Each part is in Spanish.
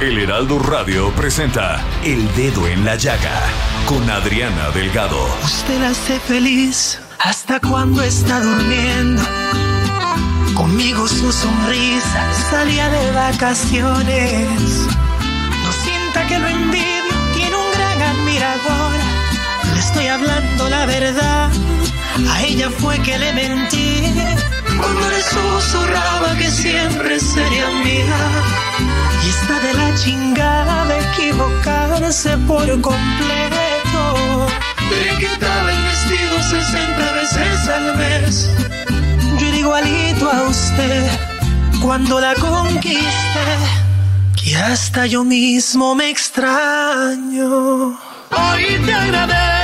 El Heraldo Radio presenta El Dedo en la Llaga con Adriana Delgado. Usted la hace feliz hasta cuando está durmiendo. Conmigo su sonrisa salía de vacaciones. No sienta que lo envidio, tiene un gran admirador. Le estoy hablando la verdad, a ella fue que le mentí. Cuando le susurraba que siempre sería mía. Y está de la chingada de equivocarse por completo. Le quitaba el vestido 60 veces al mes. Yo era igualito a usted cuando la conquisté. Que hasta yo mismo me extraño. Hoy te agradezco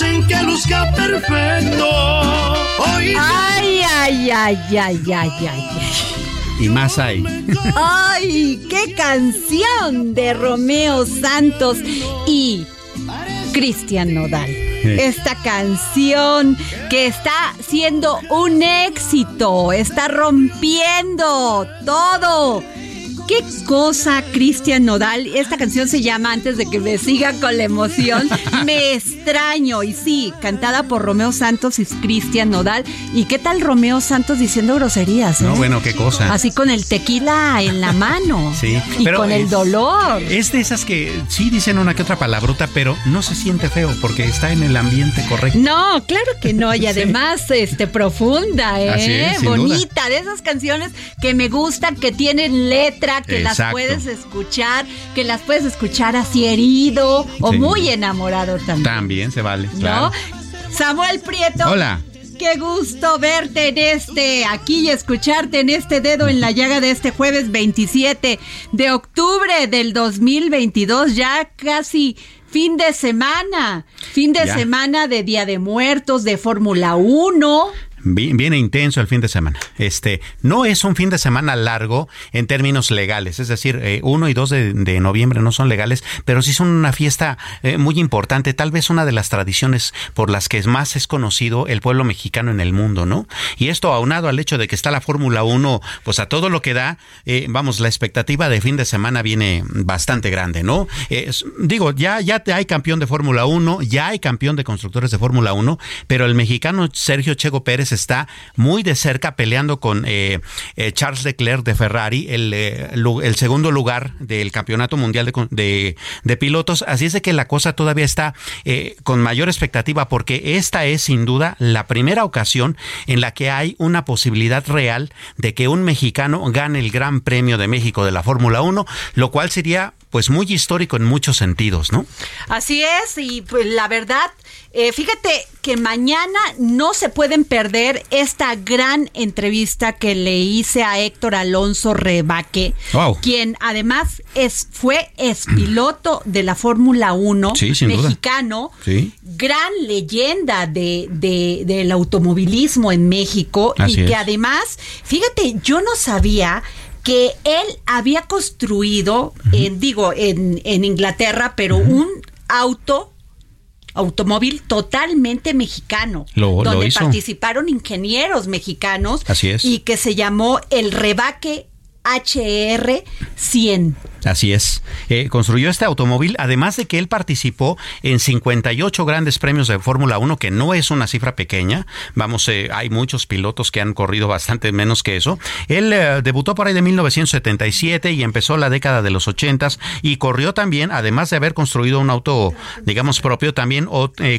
hacen que luzca perfecto. Hoy Ay, ay, ay, ay, ay, ay. Y más hay. ¡Ay! ¡Qué canción de Romeo Santos y Cristian Nodal! Esta canción que está siendo un éxito, está rompiendo todo. ¿Qué cosa, Cristian Nodal? Esta canción se llama, antes de que me siga con la emoción, Me extraño. Y sí, cantada por Romeo Santos y Cristian Nodal. ¿Y qué tal Romeo Santos diciendo groserías? No, eh? bueno, qué cosa. Así con el tequila en la mano. Sí, Y pero con el dolor. Es de esas que sí dicen una que otra palabrota, pero no se siente feo porque está en el ambiente correcto. No, claro que no. Y además, este, profunda, ¿eh? Así es, sin Bonita. De esas canciones que me gustan, que tienen letra, que las puedes escuchar, que las puedes escuchar así herido o Sí. muy enamorado también. También se vale. ¿No? Claro. Samuel Prieto. Hola. Qué gusto verte en este, aquí y escucharte en este dedo en la llaga de este jueves 27 de octubre del 2022, ya casi fin de semana, fin de Ya. semana de Día de Muertos, de Fórmula 1. Vi- Viene intenso el fin de semana. Este no es un fin de semana largo en términos legales, es decir, eh, 1 y 2 de, noviembre no son legales, pero sí son una fiesta eh, muy importante, tal vez una de las tradiciones por las que más es conocido el pueblo mexicano en el mundo, ¿no? Y esto aunado al hecho de que está la Fórmula 1, pues a todo lo que da, eh, vamos, la expectativa de fin de semana viene bastante grande, ¿no? Eh, digo, ya, ya hay campeón de Fórmula 1, ya hay campeón de constructores de Fórmula 1, pero el mexicano Sergio Checo Pérez está muy de cerca peleando con eh, eh, Charles Leclerc de Ferrari, el, eh, el segundo lugar del campeonato mundial de- de pilotos. Así es de que la cosa todavía está eh, con mayor expectativa porque esta es sin duda la primera ocasión en la que hay una posibilidad real de que un mexicano gane el Gran Premio de México de la Fórmula 1, lo cual sería pues muy histórico en muchos sentidos, ¿no? Así es, y pues la verdad, eh, fíjate que mañana no se pueden perder esta gran entrevista que le hice a Héctor Alonso Rebaque, quien además es fue piloto de la Fórmula 1 mexicano, gran leyenda de, del automovilismo en México y que además, fíjate, yo no sabía que él había construido, digo, en, en Inglaterra, pero un auto automóvil totalmente mexicano, donde participaron ingenieros mexicanos y que se llamó el Rebaque HR 100. Así es. Eh, construyó este automóvil, además de que él participó en 58 grandes premios de Fórmula 1, que no es una cifra pequeña. Vamos, eh, hay muchos pilotos que han corrido bastante menos que eso. Él eh, debutó por ahí de 1977 y empezó la década de los 80 y corrió también, además de haber construido un auto, digamos, propio, también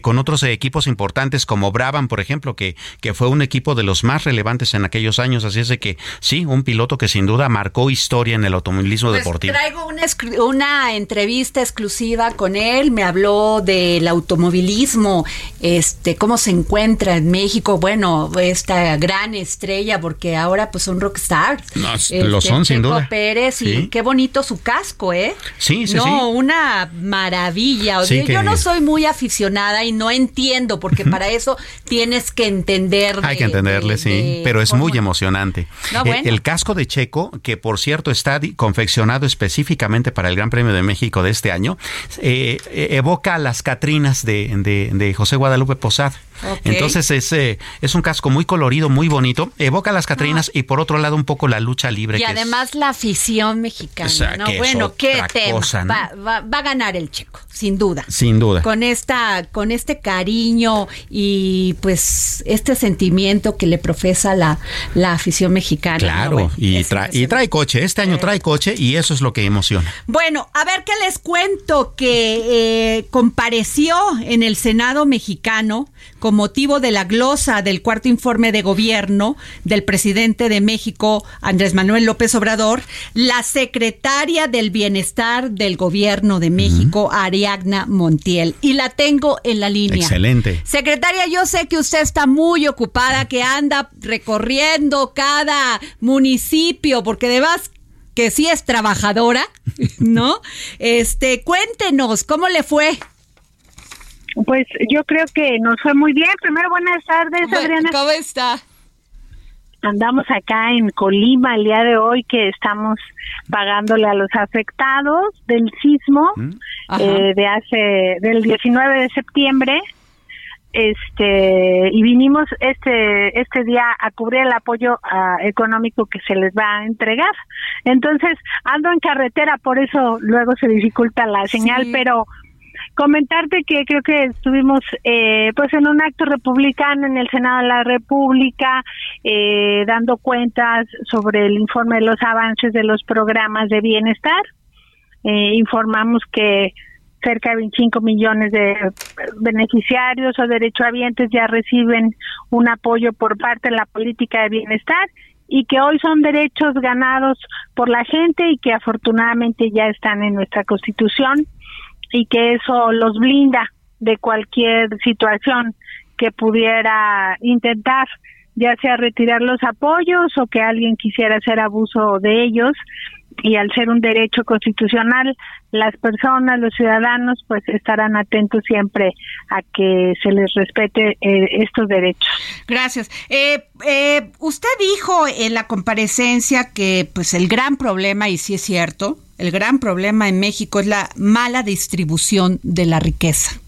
con otros equipos importantes como Brabham, por ejemplo, que, que fue un equipo de los más relevantes en aquellos años. Así es de que sí, un piloto que sin duda marcó historia en el automovilismo pues deportivo una, una entrevista exclusiva con él, me habló del automovilismo, este, cómo se encuentra en México, bueno, esta gran estrella, porque ahora pues son rockstar. lo este, son, sin duda. Pérez, y qué bonito su casco, ¿eh? Sí, sí, no, una maravilla. Yo no soy muy aficionada y no entiendo, porque para eso tienes que entender. Hay que entenderle, sí, pero es muy emocionante. Eh, el casco de Checo, que por cierto está confeccionado específicamente específicamente para el Gran Premio de México de este año, eh, evoca a las Catrinas de, de José Guadalupe Posada. Entonces es, eh, es un casco muy colorido, muy bonito, evoca las Catrinas y por otro lado un poco la lucha libre. Y además la afición mexicana, ¿no? bueno, qué tema. va, a ganar el checo, sin duda. Sin duda. Con esta, con este cariño y pues este sentimiento que le profesa la, la afición mexicana. Claro, y, trae, y trae coche, este año trae coche y eso es lo que emociona. Bueno, a ver qué les cuento que eh, compareció en el Senado mexicano con motivo de la glosa del cuarto informe de gobierno del presidente de México, Andrés Manuel López Obrador, la secretaria del Bienestar del Gobierno de México, Ariagna Montiel. Y la tengo en la línea. Excelente. Secretaria, yo sé que usted está muy ocupada, que anda recorriendo cada municipio, porque además que sí es trabajadora, ¿no? Este, cuéntenos, ¿cómo le fue? Pues yo creo que nos fue muy bien. Primero, buenas tardes, Adriana. ¿Cómo está? Andamos acá en Colima el día de hoy que estamos pagándole a los afectados del sismo mm. eh, de hace del 19 de septiembre este y vinimos este este día a cubrir el apoyo ah, económico que se les va a entregar entonces ando en carretera por eso luego se dificulta la señal pero comentarte que creo que estuvimos eh, pues en un acto republicano en el Senado de la República eh, dando cuentas sobre el informe de los avances de los programas de bienestar. Eh, informamos que cerca de 25 millones de beneficiarios o derechohabientes ya reciben un apoyo por parte de la política de bienestar y que hoy son derechos ganados por la gente y que afortunadamente ya están en nuestra Constitución y que eso los blinda de cualquier situación que pudiera intentar ya sea retirar los apoyos o que alguien quisiera hacer abuso de ellos y al ser un derecho constitucional las personas los ciudadanos pues estarán atentos siempre a que se les respete eh, estos derechos gracias eh, eh, usted dijo en la comparecencia que pues el gran problema y sí es cierto el gran problema en México es la mala distribución de la riqueza.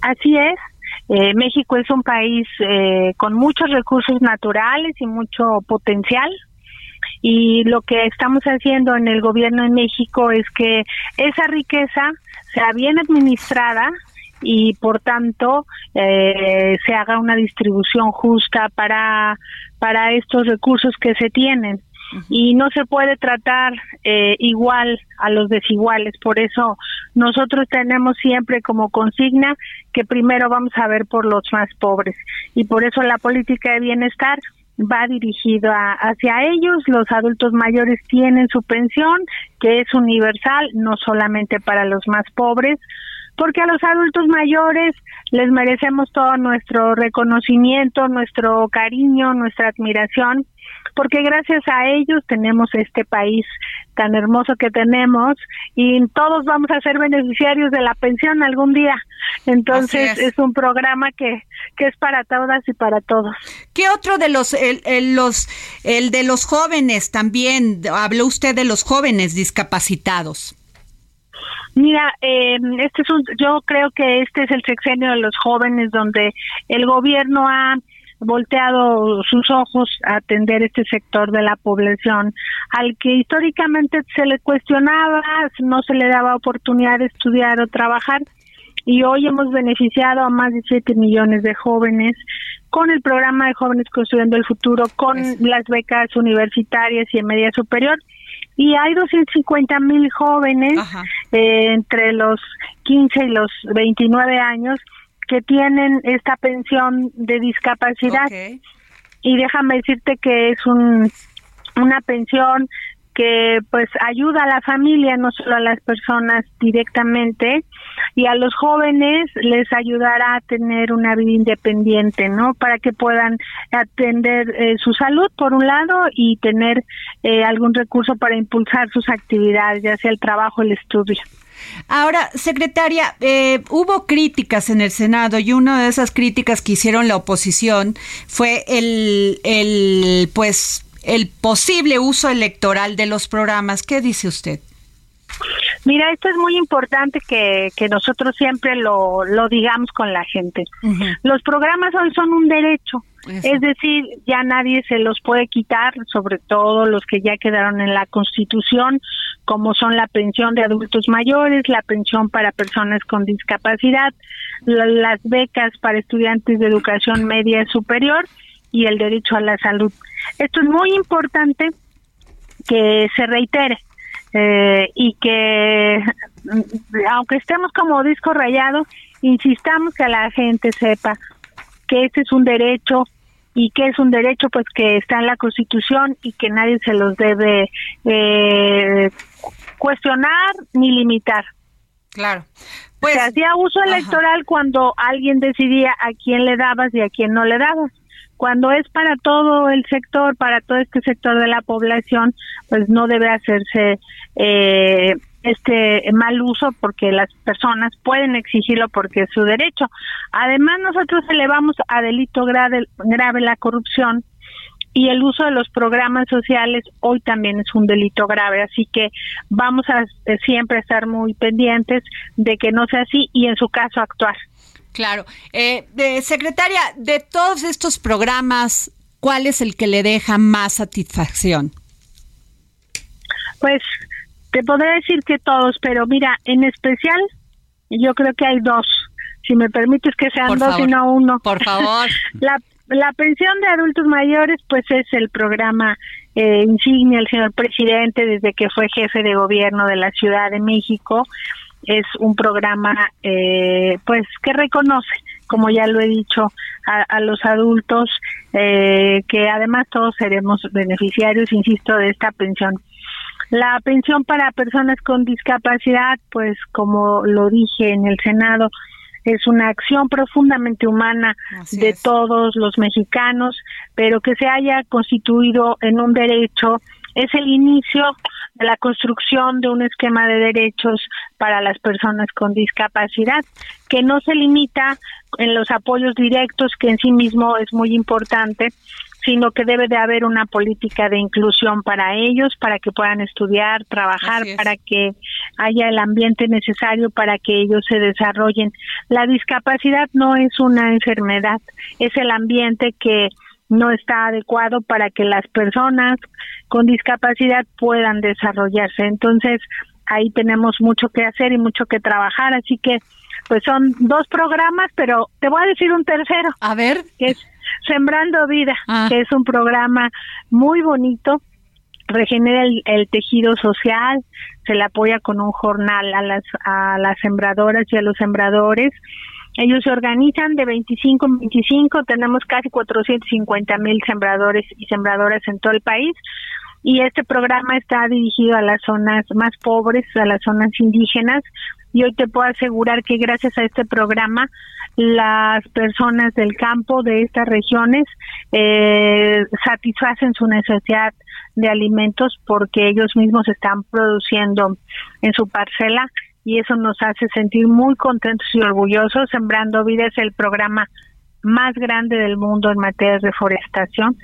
Así es. Eh, México es un país eh, con muchos recursos naturales y mucho potencial. Y lo que estamos haciendo en el gobierno de México es que esa riqueza sea bien administrada y por tanto eh, se haga una distribución justa para para estos recursos que se tienen y no se puede tratar eh, igual a los desiguales. Por eso nosotros tenemos siempre como consigna que primero vamos a ver por los más pobres y por eso la política de bienestar va dirigido hacia ellos. Los adultos mayores tienen su pensión, que es universal, no solamente para los más pobres, porque a los adultos mayores les merecemos todo nuestro reconocimiento, nuestro cariño, nuestra admiración porque gracias a ellos tenemos este país tan hermoso que tenemos y todos vamos a ser beneficiarios de la pensión algún día. Entonces es. un programa que, que es para todas y para todos. ¿Qué otro de los, el, los, el de los jóvenes también? Habló usted de los jóvenes discapacitados. Mira, eh, este es un, yo creo que este es el sexenio de los jóvenes donde el gobierno ha volteado sus ojos a atender este sector de la población al que históricamente se le cuestionaba, no se le daba oportunidad de estudiar o trabajar y hoy hemos beneficiado a más de 7 millones de jóvenes con el programa de jóvenes construyendo el futuro, con las becas universitarias y en media superior y hay 250 mil jóvenes eh, entre los 15 y los 29 años que tienen esta pensión de discapacidad. Y déjame decirte que es un, una pensión que pues ayuda a la familia, no solo a las personas directamente, y a los jóvenes les ayudará a tener una vida independiente, ¿no? Para que puedan atender eh, su salud, por un lado, y tener eh, algún recurso para impulsar sus actividades, ya sea el trabajo el estudio. Ahora, secretaria, eh, hubo críticas en el Senado y una de esas críticas que hicieron la oposición fue el, el, pues, el posible uso electoral de los programas. ¿Qué dice usted? Mira, esto es muy importante que, que nosotros siempre lo, lo digamos con la gente. Los programas hoy son un derecho, es decir, ya nadie se los puede quitar, sobre todo los que ya quedaron en la Constitución, como son la pensión de adultos mayores, la pensión para personas con discapacidad, las becas para estudiantes de educación media y superior y el derecho a la salud. Esto es muy importante que se reitere eh, y que aunque estemos como disco rayado, insistamos que la gente sepa que este es un derecho y que es un derecho pues que está en la Constitución y que nadie se los debe eh, cuestionar ni limitar. Claro. Pues, se hacía uso electoral cuando alguien decidía a quién le dabas y a quién no le dabas. Cuando es para todo el sector, para todo este sector de la población, pues no debe hacerse eh, este mal uso porque las personas pueden exigirlo porque es su derecho. Además, nosotros elevamos a delito grave, grave la corrupción y el uso de los programas sociales hoy también es un delito grave, así que vamos a eh, siempre estar muy pendientes de que no sea así y en su caso actuar. Claro. Eh, de, secretaria, de todos estos programas, ¿cuál es el que le deja más satisfacción? Pues te podría decir que todos, pero mira, en especial yo creo que hay dos. Si me permites que sean dos y no uno. Por favor. la, la pensión de adultos mayores, pues es el programa eh, insignia del señor presidente desde que fue jefe de gobierno de la Ciudad de México. Es un programa, eh, pues, que reconoce, como ya lo he dicho, a, los adultos, eh, que además todos seremos beneficiarios, insisto, de esta pensión. La pensión para personas con discapacidad, pues como lo dije en el Senado, es una acción profundamente humana de todos los mexicanos, pero que se haya constituido en un derecho es el inicio de la construcción de un esquema de derechos para las personas con discapacidad, que no se limita en los apoyos directos, que en sí mismo es muy importante, sino que debe de haber una política de inclusión para ellos, para que puedan estudiar, trabajar, para que haya el ambiente necesario para que ellos se desarrollen. La discapacidad no es una enfermedad, es el ambiente que no está adecuado para que las personas con discapacidad puedan desarrollarse. Entonces, ahí tenemos mucho que hacer y mucho que trabajar, así que pues son dos programas, pero te voy a decir un tercero. A ver. Que es Sembrando Vida, ah. que es un programa muy bonito, regenera el, tejido social, se le apoya con un jornal a las, a las sembradoras y a los sembradores Ellos se organizan de 25 en 25, tenemos casi 450 mil sembradores y sembradoras en todo el país y este programa está dirigido a las zonas más pobres, a las zonas indígenas y hoy te puedo asegurar que gracias a este programa las personas del campo de estas regiones eh, satisfacen su necesidad de alimentos porque ellos mismos están produciendo en su parcela y eso nos hace sentir muy contentos y orgullosos. Sembrando Vida es el programa más grande del mundo en materia de reforestación.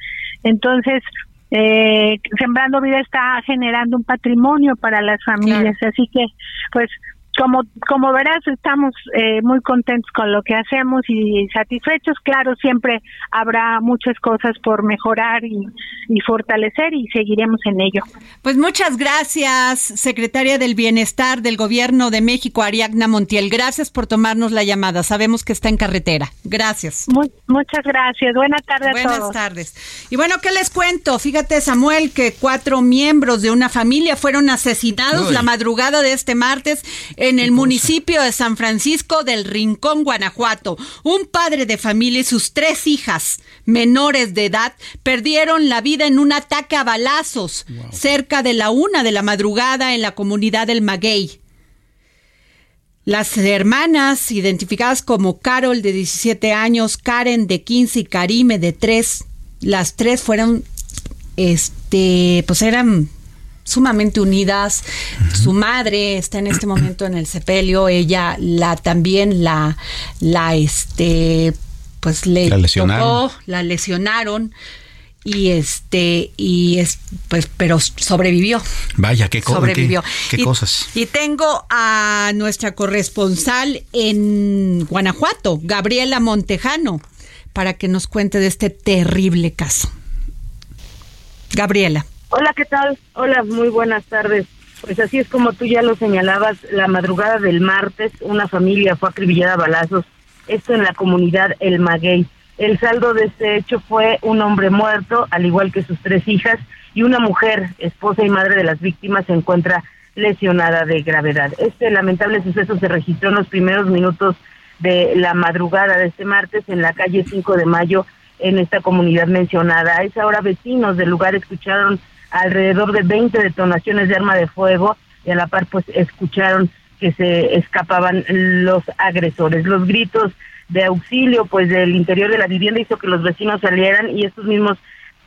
Entonces, eh, Sembrando Vida está generando un patrimonio para las familias, así que pues como, como verás, estamos eh, muy contentos con lo que hacemos y satisfechos. Claro, siempre habrá muchas cosas por mejorar y, y, fortalecer y seguiremos en ello. Pues muchas gracias, secretaria del Bienestar del Gobierno de México, Ariadna Montiel. Gracias por tomarnos la llamada. Sabemos que está en carretera. Gracias. muchas gracias. Buenas tardes Buenas a todos. tardes. Y bueno, ¿qué les cuento? Fíjate, Samuel, que cuatro miembros de una familia fueron asesinados la madrugada de este martes en el municipio de San Francisco del Rincón, Guanajuato. Un padre de familia y sus tres hijas menores de edad perdieron la vida en un ataque a balazos cerca de la una de la madrugada en la comunidad del Maguey. Las hermanas, identificadas como Carol de 17 años, Karen de 15 y Karime de 3, las tres fueron, este, pues eran sumamente unidas. Su madre está en este momento en el sepelio, ella la también la la este pues le la lesionaron, la lesionaron y este y es pues pero sobrevivió. Vaya qué, sobrevivió. qué, cosas. y tengo a nuestra corresponsal en Guanajuato Gabriela Montejano para que nos cuente de este terrible caso. Gabriela Hola, ¿qué tal? Hola, muy buenas tardes. Pues así es como tú ya lo señalabas, la madrugada del martes una familia fue acribillada a balazos, esto en la comunidad El Maguey. El saldo de este hecho fue un hombre muerto, al igual que sus tres hijas, y una mujer, esposa y madre de las víctimas, se encuentra lesionada de gravedad. Este lamentable suceso se registró en los primeros minutos de la madrugada de este martes en la calle 5 de mayo en esta comunidad mencionada. A esa hora vecinos del lugar escucharon alrededor de 20 detonaciones de arma de fuego y a la par pues escucharon que se escapaban los agresores. Los gritos de auxilio pues del interior de la vivienda hizo que los vecinos salieran y estos mismos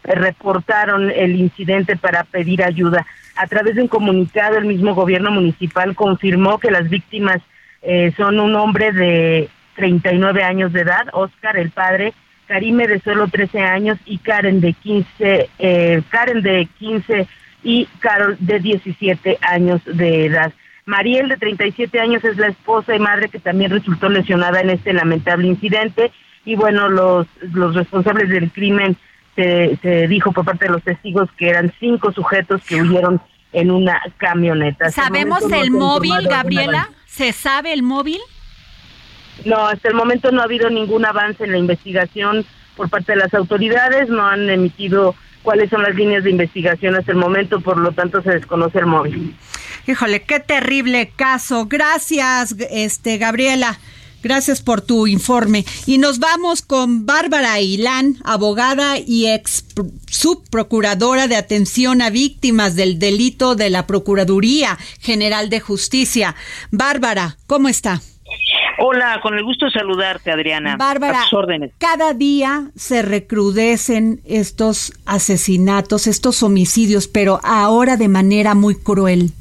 eh, reportaron el incidente para pedir ayuda. A través de un comunicado el mismo gobierno municipal confirmó que las víctimas eh, son un hombre de 39 años de edad, Oscar el padre, Karime de solo 13 años y Karen de 15, eh, Karen de 15 y Carol de 17 años de edad. Mariel de 37 años es la esposa y madre que también resultó lesionada en este lamentable incidente y bueno, los, los responsables del crimen se, se dijo por parte de los testigos que eran cinco sujetos que huyeron en una camioneta. ¿Sabemos el móvil, Gabriela? ¿Se sabe el móvil? No, hasta el momento no ha habido ningún avance en la investigación por parte de las autoridades, no han emitido cuáles son las líneas de investigación hasta el momento, por lo tanto se desconoce el móvil. Híjole, qué terrible caso. Gracias, este Gabriela. Gracias por tu informe. Y nos vamos con Bárbara Ilán, abogada y ex subprocuradora de atención a víctimas del delito de la Procuraduría General de Justicia. Bárbara, ¿cómo está? Hola, con el gusto de saludarte, Adriana. Bárbara, cada día se recrudecen estos asesinatos, estos homicidios, pero ahora de manera muy cruel.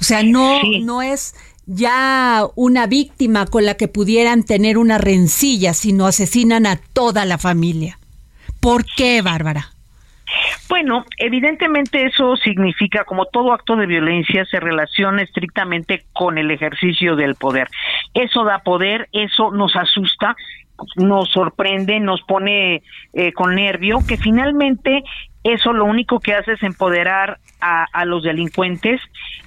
O sea, no, no es ya una víctima con la que pudieran tener una rencilla, sino asesinan a toda la familia. ¿Por qué, Bárbara? Bueno, evidentemente eso significa, como todo acto de violencia, se relaciona estrictamente con el ejercicio del poder. Eso da poder, eso nos asusta, nos sorprende, nos pone eh, con nervio, que finalmente eso lo único que hace es empoderar a, los delincuentes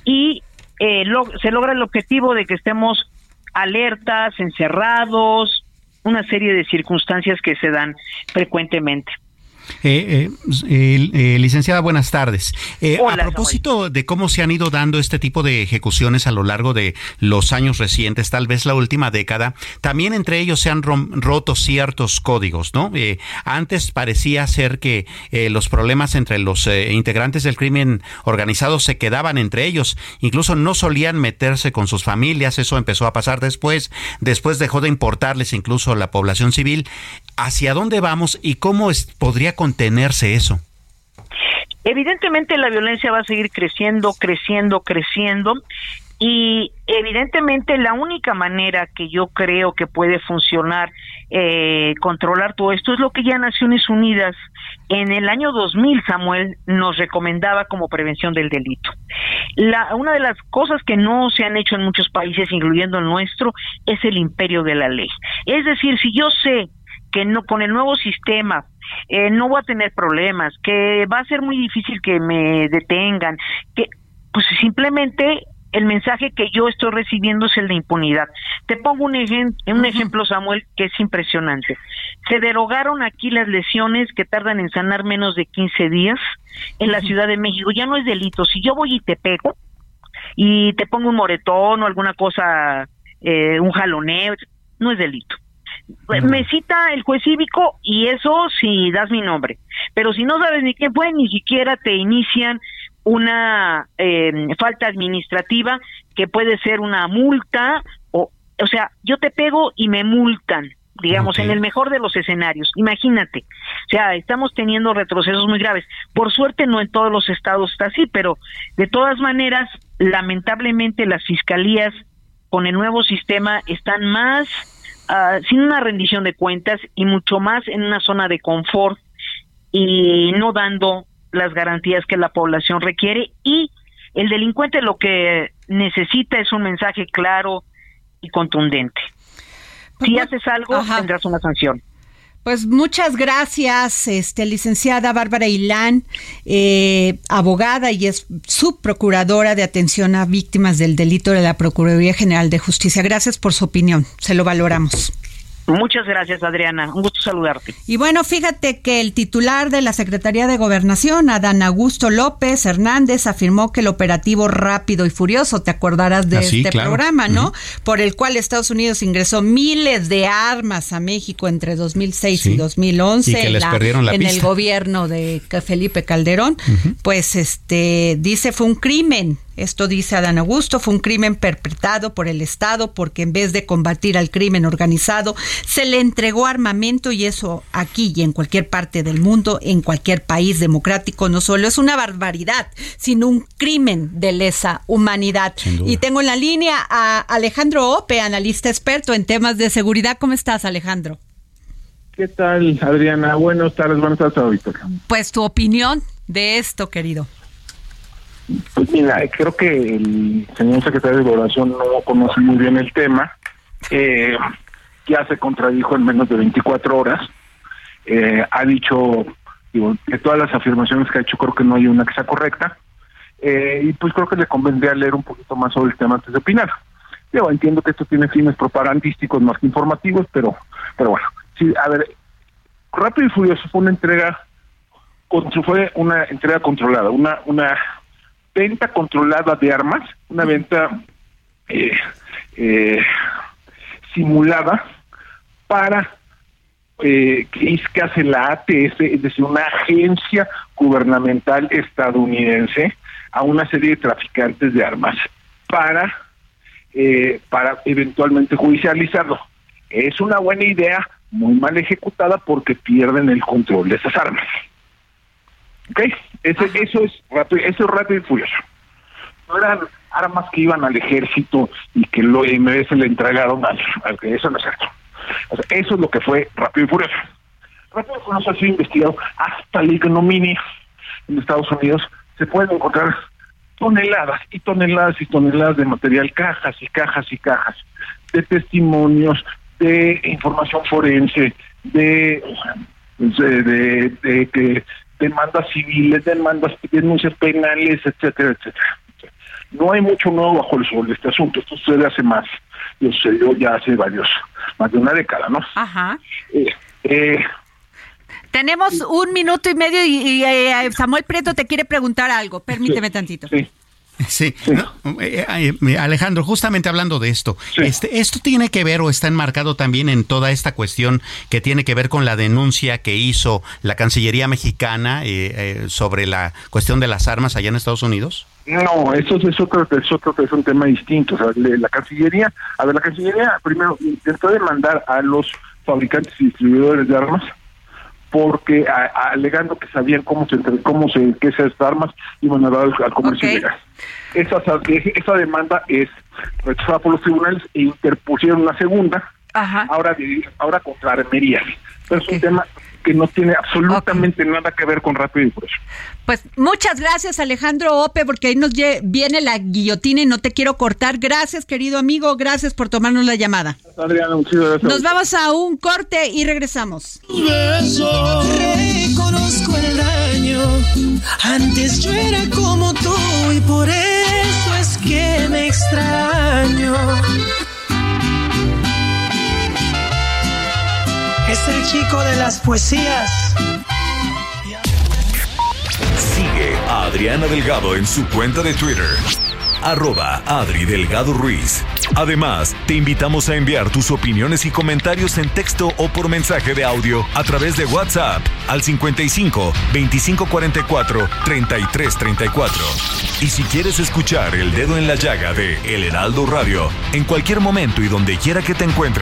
y eh, se logra el objetivo de que estemos alertas, encerrados, una serie de circunstancias que se dan frecuentemente. Eh, eh, eh, licenciada, buenas tardes. a propósito de cómo se han ido dando este tipo de ejecuciones a lo largo de los años recientes, tal vez la última década, también entre ellos se han roto ciertos códigos, ¿no? antes parecía ser que los problemas entre los integrantes del crimen organizado se quedaban entre ellos, incluso no solían meterse con sus familias, eso empezó a pasar después, después dejó de importarles incluso la población civil. ¿Hacia dónde vamos y cómo podría contenerse eso? Evidentemente la violencia va a seguir creciendo, creciendo, creciendo y evidentemente la única manera que yo creo que puede funcionar eh, controlar todo esto es lo que ya Naciones Unidas en el año 2000 Samuel nos recomendaba como prevención del delito. La, una de las cosas que no se han hecho en muchos países, incluyendo el nuestro, es el imperio de la ley. Es decir, si yo sé que no con el nuevo sistema eh, no voy a tener problemas, que va a ser muy difícil que me detengan, que pues simplemente el mensaje que yo estoy recibiendo es el de impunidad. Te pongo un, un ejemplo, Samuel, que es impresionante. Se derogaron aquí las lesiones que tardan en sanar menos de 15 días en la Ciudad de México. Ya no es delito. Si yo voy y te pego y te pongo un moretón o alguna cosa, eh, un jaloneo, no es delito me cita el juez cívico y eso si das mi nombre. Pero si no sabes ni qué fue, ni siquiera te inician una eh, falta administrativa que puede ser una multa o o sea yo te pego y me multan digamos en el mejor de los escenarios. Imagínate. O sea estamos teniendo retrocesos muy graves. Por suerte no en todos los estados está así pero de todas maneras lamentablemente las fiscalías con el nuevo sistema están más Ah, sin una rendición de cuentas y mucho más en una zona de confort y no dando las garantías que la población requiere y el delincuente lo que necesita es un mensaje claro y contundente. Si haces algo, tendrás una sanción. Pues muchas gracias, este, licenciada Bárbara Ilán, eh, abogada y es subprocuradora de atención a víctimas del delito de la Procuraduría General de Justicia. Gracias por su opinión, se lo valoramos. Muchas gracias, Adriana. Un gusto saludarte. Y bueno, fíjate que el titular de la Secretaría de Gobernación, Adán Augusto López Hernández, afirmó que el operativo rápido y furioso, te acordarás de ah, este programa, ¿no? Por el cual Estados Unidos ingresó miles de armas a México entre 2006 y 2011 en el gobierno de Felipe Calderón, pues este dice fue un crimen esto dice Adán Augusto, fue un crimen perpetrado por el Estado porque en vez de combatir al crimen organizado, se le entregó armamento y eso aquí y en cualquier parte del mundo, en cualquier país democrático, no solo es una barbaridad, sino un crimen de lesa humanidad. Y tengo en la línea a Alejandro Ope, analista experto en temas de seguridad. ¿Cómo estás, Alejandro? ¿Qué tal, Adriana? Buenas tardes, buenas tardes, Víctor. Pues tu opinión de esto, querido. Pues mira, creo que el señor secretario de Gobernación no conoce muy bien el tema. Eh, ya se contradijo en menos de 24 horas. Eh, ha dicho, digo, de todas las afirmaciones que ha hecho, creo que no hay una que sea correcta. Eh, y pues creo que le convendría leer un poquito más sobre el tema antes de opinar. Yo entiendo que esto tiene fines propagandísticos más que informativos, pero, pero bueno, sí, a ver, Rápido y Furioso fue una entrega, fue una entrega controlada, una, una venta controlada de armas, una venta eh, eh, simulada para eh, que, que hace la ATF, es decir, una agencia gubernamental estadounidense, a una serie de traficantes de armas para, eh, para eventualmente judicializarlo. Es una buena idea, muy mal ejecutada porque pierden el control de esas armas. ¿Ok? eso es rápido, eso es rápido y furioso. No eran armas que iban al ejército y que lo se le entregaron al, al eso no es cierto. eso es lo que fue rápido y furioso. Rápido y furioso ha sido investigado hasta la ignominia en Estados Unidos. Se pueden encontrar toneladas y toneladas y toneladas de material, cajas y cajas y cajas de testimonios, de información forense, de, de, de que demandas civiles, demandas, denuncias penales, etcétera, etcétera. No hay mucho nuevo bajo el sol de este asunto. Esto sucede hace más, sucedió ya hace varios, más de una década, ¿no? Ajá. Eh, eh, Tenemos un minuto y medio y, eh, Samuel Prieto te quiere preguntar algo. Permíteme tantito. Sí. Sí, eh, eh, Alejandro, justamente hablando de esto, este, ¿esto tiene que ver o está enmarcado también en toda esta cuestión que tiene que ver con la denuncia que hizo la Cancillería mexicana sobre la cuestión de las armas allá en Estados Unidos? No, eso es otro, es otro es un tema distinto. O sea, la Cancillería, a ver, la Cancillería primero intentó demandar a los fabricantes y distribuidores de armas porque alegando que sabían cómo se cómo se qué esas armas iban a dar al, comercio ilegal. Esa, esa demanda es rechazada por los tribunales e interpusieron una segunda, ahora ahora contra armerías. Pero es un tema que no tiene absolutamente nada que ver con Rápido y Furioso. Pues muchas gracias Alejandro Ope, porque ahí nos viene la guillotina y no te quiero cortar. Gracias querido amigo, gracias por tomarnos la llamada. Adriana, gracias. Nos vamos a un corte y regresamos. reconozco el daño, antes yo era como tú y por eso es que me extraño. Es el chico de las poesías. Sigue a Adriana Delgado en su cuenta de Twitter. Arroba Adri Delgado Ruiz. Además, te invitamos a enviar tus opiniones y comentarios en texto o por mensaje de audio a través de WhatsApp al 55 2544 3334. Y si quieres escuchar El Dedo en la Llaga de El Heraldo Radio en cualquier momento y donde quiera que te encuentres,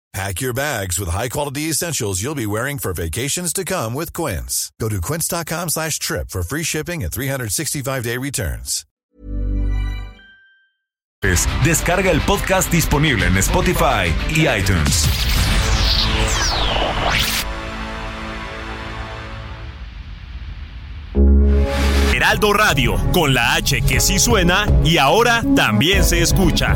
Pack your bags with high-quality essentials you'll be wearing for vacations to come with Quince. Go to quince.com slash trip for free shipping and 365-day returns. Descarga el podcast disponible en Spotify y iTunes. Heraldo Radio, con la H que sí suena y ahora también se escucha.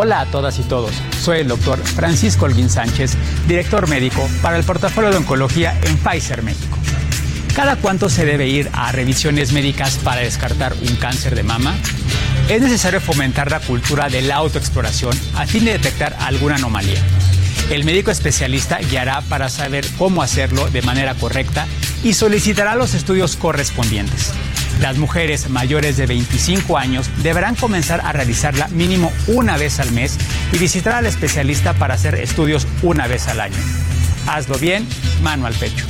Hola a todas y todos, soy el doctor Francisco Olguín Sánchez, director médico para el portafolio de oncología en Pfizer México. ¿Cada cuánto se debe ir a revisiones médicas para descartar un cáncer de mama? Es necesario fomentar la cultura de la autoexploración a fin de detectar alguna anomalía. El médico especialista guiará para saber cómo hacerlo de manera correcta y solicitará los estudios correspondientes. Las mujeres mayores de 25 años deberán comenzar a realizarla mínimo una vez al mes y visitar al especialista para hacer estudios una vez al año. Hazlo bien, mano al pecho.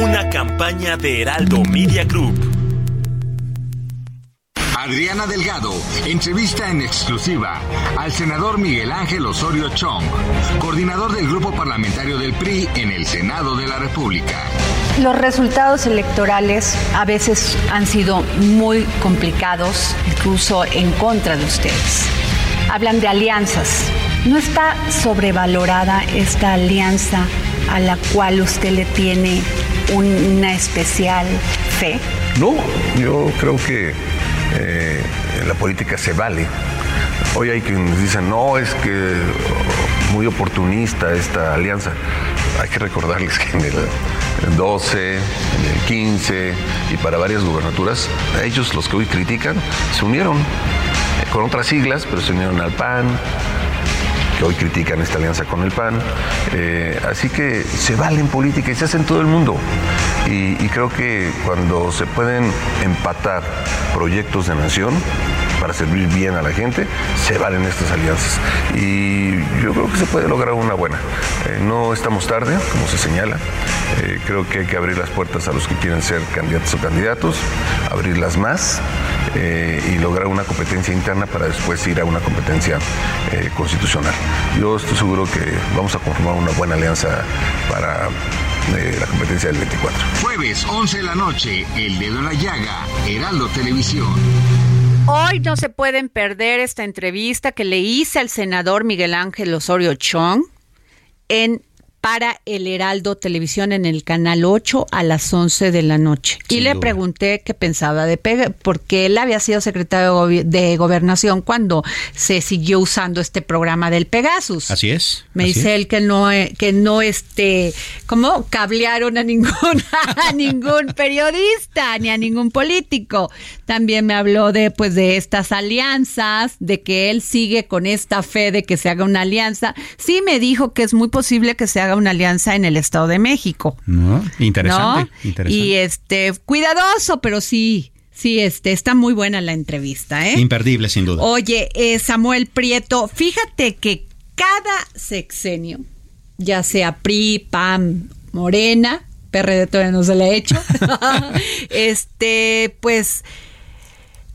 Una campaña de Heraldo Media Group Adriana Delgado entrevista en exclusiva al senador Miguel Ángel Osorio Chong, coordinador del grupo parlamentario del PRI en el Senado de la República. Los resultados electorales a veces han sido muy complicados, incluso en contra de ustedes. Hablan de alianzas. ¿No está sobrevalorada esta alianza a la cual usted le tiene una especial fe? No, yo creo que eh, la política se vale. Hoy hay quienes dicen, no, es que muy oportunista esta alianza. Hay que recordarles que en el 12, en el 15 y para varias gubernaturas, ellos los que hoy critican se unieron eh, con otras siglas, pero se unieron al PAN, que hoy critican esta alianza con el PAN. Eh, así que se vale en política y se hace en todo el mundo. Y, creo que cuando se pueden empatar proyectos de nación, para servir bien a la gente, se valen estas alianzas. Y yo creo que se puede lograr una buena. Eh, no estamos tarde, como se señala. Eh, creo que hay que abrir las puertas a los que quieren ser candidatos o candidatos, abrirlas más eh, y lograr una competencia interna para después ir a una competencia constitucional. Yo estoy seguro que vamos a conformar una buena alianza para la competencia del 24. Jueves 11 de la noche, El Dedo en la Llaga, Heraldo Televisión. Hoy no se pueden perder esta entrevista que le hice al senador Miguel Ángel Osorio Chong en para el Heraldo Televisión en el canal 8 a las 11 de la noche. y le pregunté qué pensaba de Pega, porque él había sido secretario de Gobernación cuando se siguió usando este programa del Pegasus. Así es. Me dice él que no eh, que no este, ¿cómo cablearon a ningún a ningún periodista ni a ningún político. También me habló de pues de estas alianzas, de que él sigue con esta fe de que se haga una alianza. Sí me dijo que es muy posible que se haga una alianza en el Estado de México. Interesante, Y este, cuidadoso, pero sí, sí, este, está muy buena la entrevista, ¿eh? Imperdible, sin duda. Oye, eh, Samuel Prieto, fíjate que cada sexenio, ya sea PRI, PAM, Morena, PRD todavía no se le ha hecho, este, pues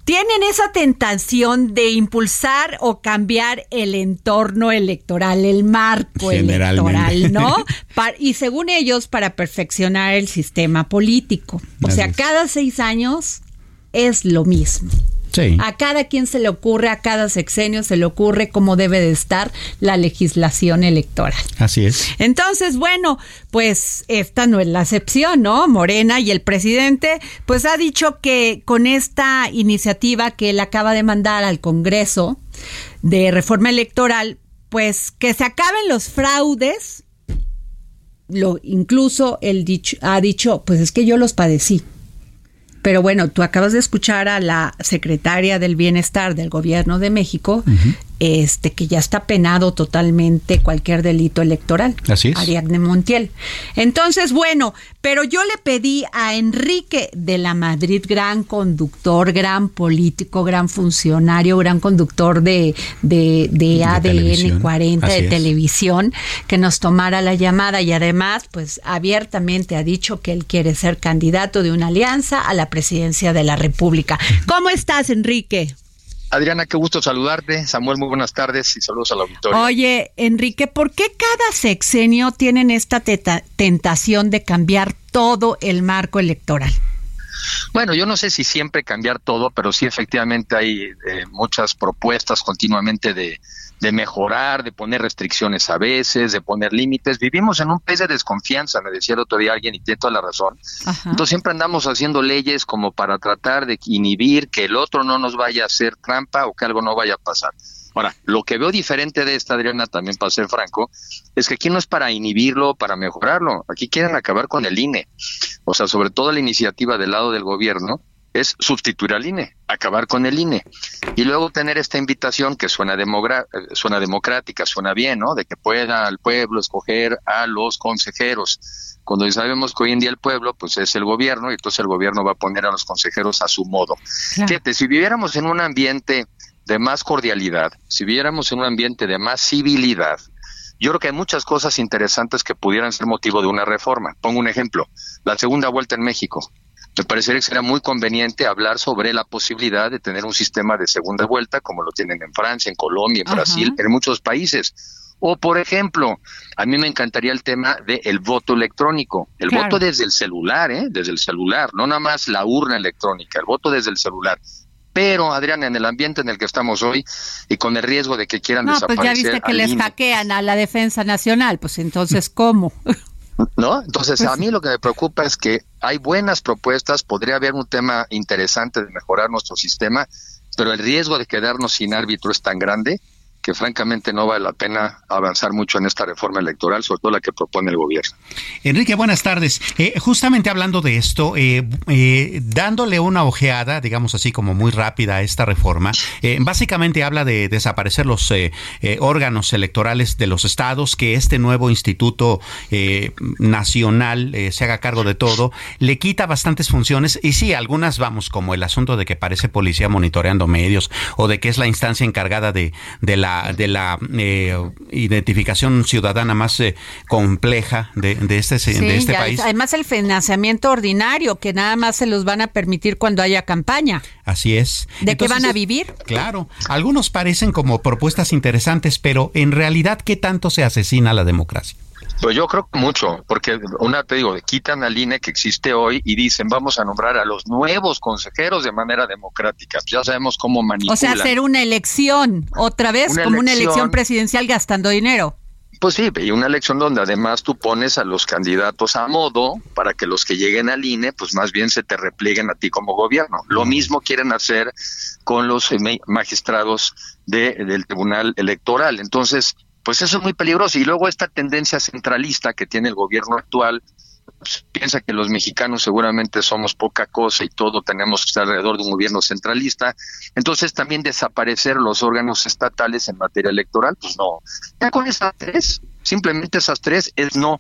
tienen esa tentación de impulsar o cambiar el entorno electoral, el marco electoral, ¿no? y según ellos, para perfeccionar el sistema político. O sea, cada seis años es lo mismo. A cada quien se le ocurre, a cada sexenio se le ocurre cómo debe de estar la legislación electoral. Así es. Entonces, bueno, pues esta no es la excepción, ¿no? Morena y el presidente, pues ha dicho que con esta iniciativa que él acaba de mandar al Congreso de reforma electoral, pues que se acaben los fraudes. Lo, incluso él dicho, ha dicho, pues es que yo los padecí. Pero bueno, tú acabas de escuchar a la secretaria del Bienestar del Gobierno de México este que ya está penado totalmente cualquier delito electoral. Así es. Ariadne Montiel. Entonces, bueno, pero yo le pedí a Enrique de la Madrid, gran conductor, gran político, gran funcionario, gran conductor de, de, ADN 40 de televisión, que nos tomara la llamada y además, pues abiertamente ha dicho que él quiere ser candidato de una alianza a la presidencia de la República. ¿Cómo estás, Enrique? Adriana, qué gusto saludarte. Samuel, muy buenas tardes y saludos a la auditorio. Oye, Enrique, ¿por qué cada sexenio tienen esta tentación de cambiar todo el marco electoral? Bueno, yo no sé si siempre cambiar todo, pero sí efectivamente hay eh, muchas propuestas continuamente de, de mejorar, de poner restricciones a veces, de poner límites. Vivimos en un país de desconfianza, me decía el otro día alguien y tiene toda la razón. Entonces siempre andamos haciendo leyes como para tratar de inhibir que el otro no nos vaya a hacer trampa o que algo no vaya a pasar. Ahora, lo que veo diferente de esta, Adriana, también para ser franco, es que aquí no es para inhibirlo, para mejorarlo. Aquí quieren acabar con el INE. O sea, sobre todo la iniciativa del lado del gobierno es sustituir al INE, acabar con el INE. Y luego tener esta invitación que suena, suena democrática, suena bien, ¿no? De que pueda el pueblo escoger a los consejeros. Cuando sabemos que hoy en día el pueblo, pues es el gobierno, y entonces el gobierno va a poner a los consejeros a su modo. Fíjate, si viviéramos en un ambiente de más cordialidad, si viviéramos en un ambiente de más civilidad, yo creo que hay muchas cosas interesantes que pudieran ser motivo de una reforma. Pongo un ejemplo, la segunda vuelta en México me parecería que sería muy conveniente hablar sobre la posibilidad de tener un sistema de segunda vuelta como lo tienen en Francia, en Colombia, en Brasil, en muchos países. O, por ejemplo, a mí me encantaría el tema del voto electrónico. El voto desde el celular, ¿eh? Desde el celular, no nada más la urna electrónica, el voto desde el celular. Pero, Adrián, en el ambiente en el que estamos hoy y con el riesgo de que quieran no, desaparecer. Pues ya viste que les hackean a la defensa nacional, pues entonces, ¿cómo? ¿No? Entonces, a pues mí lo que me preocupa es que hay buenas propuestas, podría haber un tema interesante de mejorar nuestro sistema, pero el riesgo de quedarnos sin árbitro es tan grande que francamente no vale la pena avanzar mucho en esta reforma electoral, sobre todo la que propone el gobierno. Enrique, buenas tardes. Eh, justamente hablando de esto, eh, eh, dándole una ojeada, digamos así como muy rápida a esta reforma, básicamente habla de desaparecer los órganos electorales de los estados, que este nuevo instituto nacional se haga cargo de todo, le quita bastantes funciones y sí, algunas vamos, como el asunto de que parece policía monitoreando medios o de que es la instancia encargada de la de la eh, identificación ciudadana más eh, compleja de, este, de este país. Además el financiamiento ordinario, que nada más se los van a permitir cuando haya campaña. Así es. ¿De qué van a vivir? Claro, algunos parecen como propuestas interesantes, pero en realidad, ¿qué tanto se asesina la democracia? Pues yo creo que mucho, porque una te digo, quitan al INE que existe hoy y dicen vamos a nombrar a los nuevos consejeros de manera democrática. Ya sabemos cómo manipulan. O sea, hacer una elección otra vez, como una elección presidencial gastando dinero. Pues sí, y una elección donde además tú pones a los candidatos a modo para que los que lleguen al INE, pues más bien se te replieguen a ti como gobierno. Lo mismo quieren hacer con los magistrados del Tribunal Electoral. Entonces, pues eso es muy peligroso. Y luego esta tendencia centralista que tiene el gobierno actual, pues, piensa que los mexicanos seguramente somos poca cosa y todo tenemos que estar alrededor de un gobierno centralista. Entonces también desaparecer los órganos estatales en materia electoral, pues no. Ya con esas tres, simplemente esas tres es no.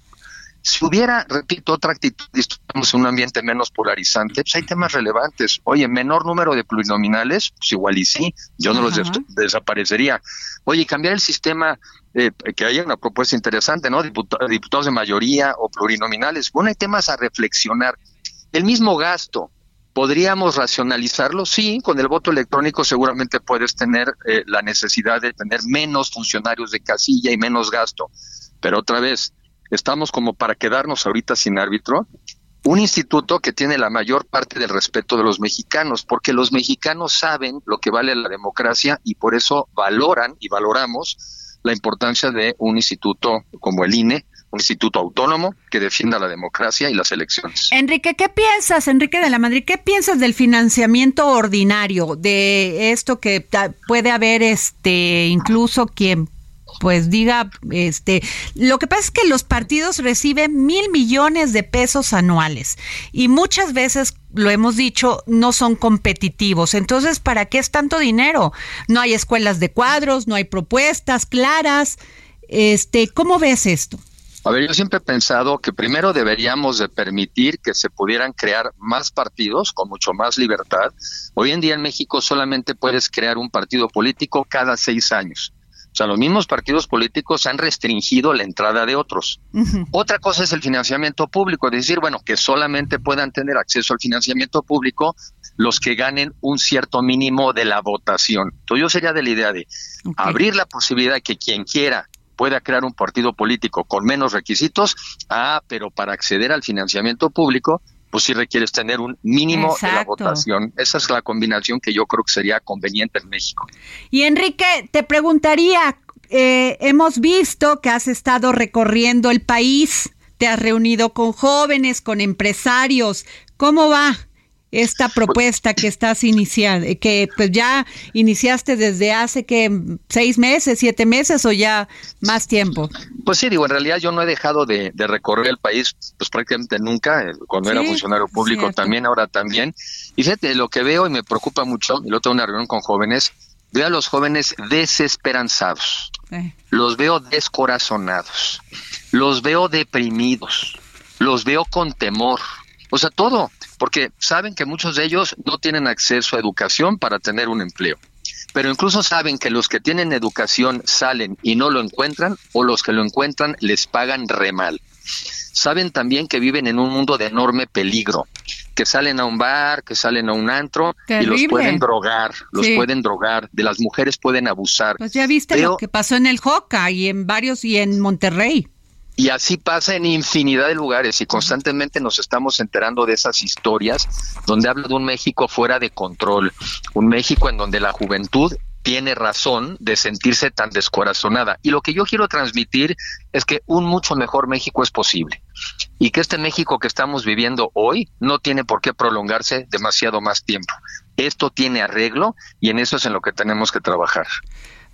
Si hubiera, repito, otra actitud estamos en un ambiente menos polarizante, pues hay temas relevantes. Oye, menor número de plurinominales, pues igual y sí, yo no los desaparecería. Oye, cambiar el sistema, eh, que haya una propuesta interesante, ¿no? diputados de mayoría o plurinominales. Bueno, hay temas a reflexionar. El mismo gasto, ¿Podríamos racionalizarlo? Sí, con el voto electrónico seguramente puedes tener eh, la necesidad de tener menos funcionarios de casilla y menos gasto. Pero otra vez, estamos como para quedarnos ahorita sin árbitro. Un instituto que tiene la mayor parte del respeto de los mexicanos, porque los mexicanos saben lo que vale la democracia y por eso valoran y valoramos la importancia de un instituto como el INE, un instituto autónomo que defienda la democracia y las elecciones. Enrique, ¿qué piensas, Enrique de la Madrid, qué piensas del financiamiento ordinario, de esto que puede haber este incluso quien pues diga, este, lo que pasa es que los partidos reciben mil millones de pesos anuales y muchas veces lo hemos dicho, no son competitivos. Entonces, ¿para qué es tanto dinero? No hay escuelas de cuadros, no hay propuestas claras. Este, ¿cómo ves esto? A ver, yo siempre he pensado que primero deberíamos de permitir que se pudieran crear más partidos con mucho más libertad. Hoy en día en México solamente puedes crear un partido político cada seis años. O sea, los mismos partidos políticos han restringido la entrada de otros. Otra cosa es el financiamiento público, es decir, bueno, que solamente puedan tener acceso al financiamiento público los que ganen un cierto mínimo de la votación. Entonces yo sería de la idea de abrir la posibilidad de que quien quiera pueda crear un partido político con menos requisitos, ah, pero para acceder al financiamiento público pues sí requieres tener un mínimo de la votación. Esa es la combinación que yo creo que sería conveniente en México. Y Enrique, te preguntaría, eh, hemos visto que has estado recorriendo el país, te has reunido con jóvenes, con empresarios. ¿Cómo va? Esta propuesta que estás iniciando, que pues ya iniciaste desde hace que seis meses, siete meses o ya más tiempo? Pues sí, digo, en realidad yo no he dejado de, recorrer el país pues prácticamente nunca, eh, cuando era funcionario público también, ahora también. Y fíjate, lo que veo y me preocupa mucho, y lo tengo una reunión con jóvenes, veo a los jóvenes desesperanzados, los veo descorazonados, los veo deprimidos, los veo con temor, o sea, todo porque saben que muchos de ellos no tienen acceso a educación para tener un empleo. Pero incluso saben que los que tienen educación salen y no lo encuentran o los que lo encuentran les pagan re mal. Saben también que viven en un mundo de enorme peligro, que salen a un bar, que salen a un antro y los pueden drogar, los pueden drogar, de las mujeres pueden abusar. Pues ya viste lo que pasó en el Joca y en varios y en Monterrey. Y así pasa en infinidad de lugares y constantemente nos estamos enterando de esas historias donde habla de un México fuera de control, un México en donde la juventud tiene razón de sentirse tan descorazonada. Y lo que yo quiero transmitir es que un mucho mejor México es posible y que este México que estamos viviendo hoy no tiene por qué prolongarse demasiado más tiempo. Esto tiene arreglo y en eso es en lo que tenemos que trabajar.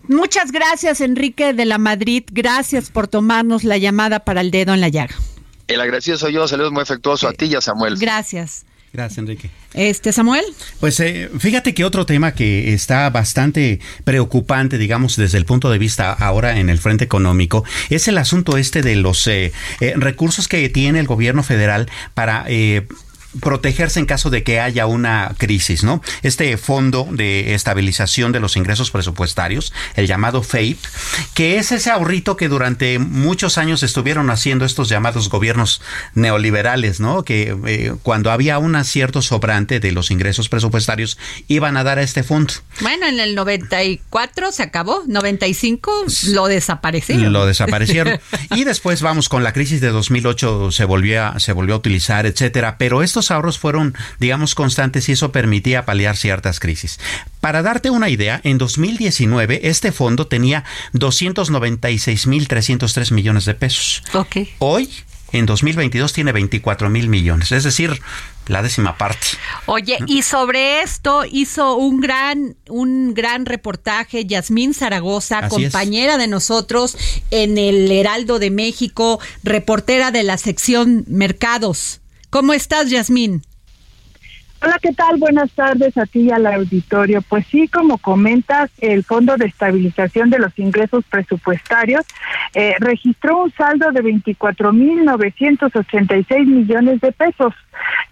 Muchas gracias, Enrique de la Madrid. Gracias por tomarnos la llamada para el dedo en la llaga. El agradecido soy yo. Saludos muy afectuoso a ti y a Samuel. Gracias. Gracias, Enrique. Este, Samuel. Pues eh, fíjate que otro tema que está bastante preocupante, digamos, desde el punto de vista ahora en el frente económico, es el asunto este de los eh, eh, recursos que tiene el gobierno federal para protegerse en caso de que haya una crisis, ¿no? Este fondo de estabilización de los ingresos presupuestarios, el llamado FAPE, que es ese ahorrito que durante muchos años estuvieron haciendo estos llamados gobiernos neoliberales, ¿no? Que eh, cuando había un acierto sobrante de los ingresos presupuestarios iban a dar a este fondo. Bueno, en el 94 se acabó, 95 lo desaparecieron. Lo desaparecieron. y después vamos con la crisis de 2008 se volvió a, se volvió a utilizar, etcétera, pero estos ahorros fueron, digamos, constantes y eso permitía paliar ciertas crisis. Para darte una idea, en 2019 este fondo tenía 296.303 millones de pesos. Ok. Hoy en 2022 tiene 24 mil millones, es decir, la décima parte. Oye, y sobre esto hizo un gran, un gran reportaje Yasmín Zaragoza, compañera de nosotros en el Heraldo de México, reportera de la sección Mercados. ¿Cómo estás, Yasmín? Hola, ¿qué tal? Buenas tardes a ti y al auditorio. Pues sí, como comentas, el Fondo de Estabilización de los Ingresos Presupuestarios eh, registró un saldo de 24.986 millones de pesos,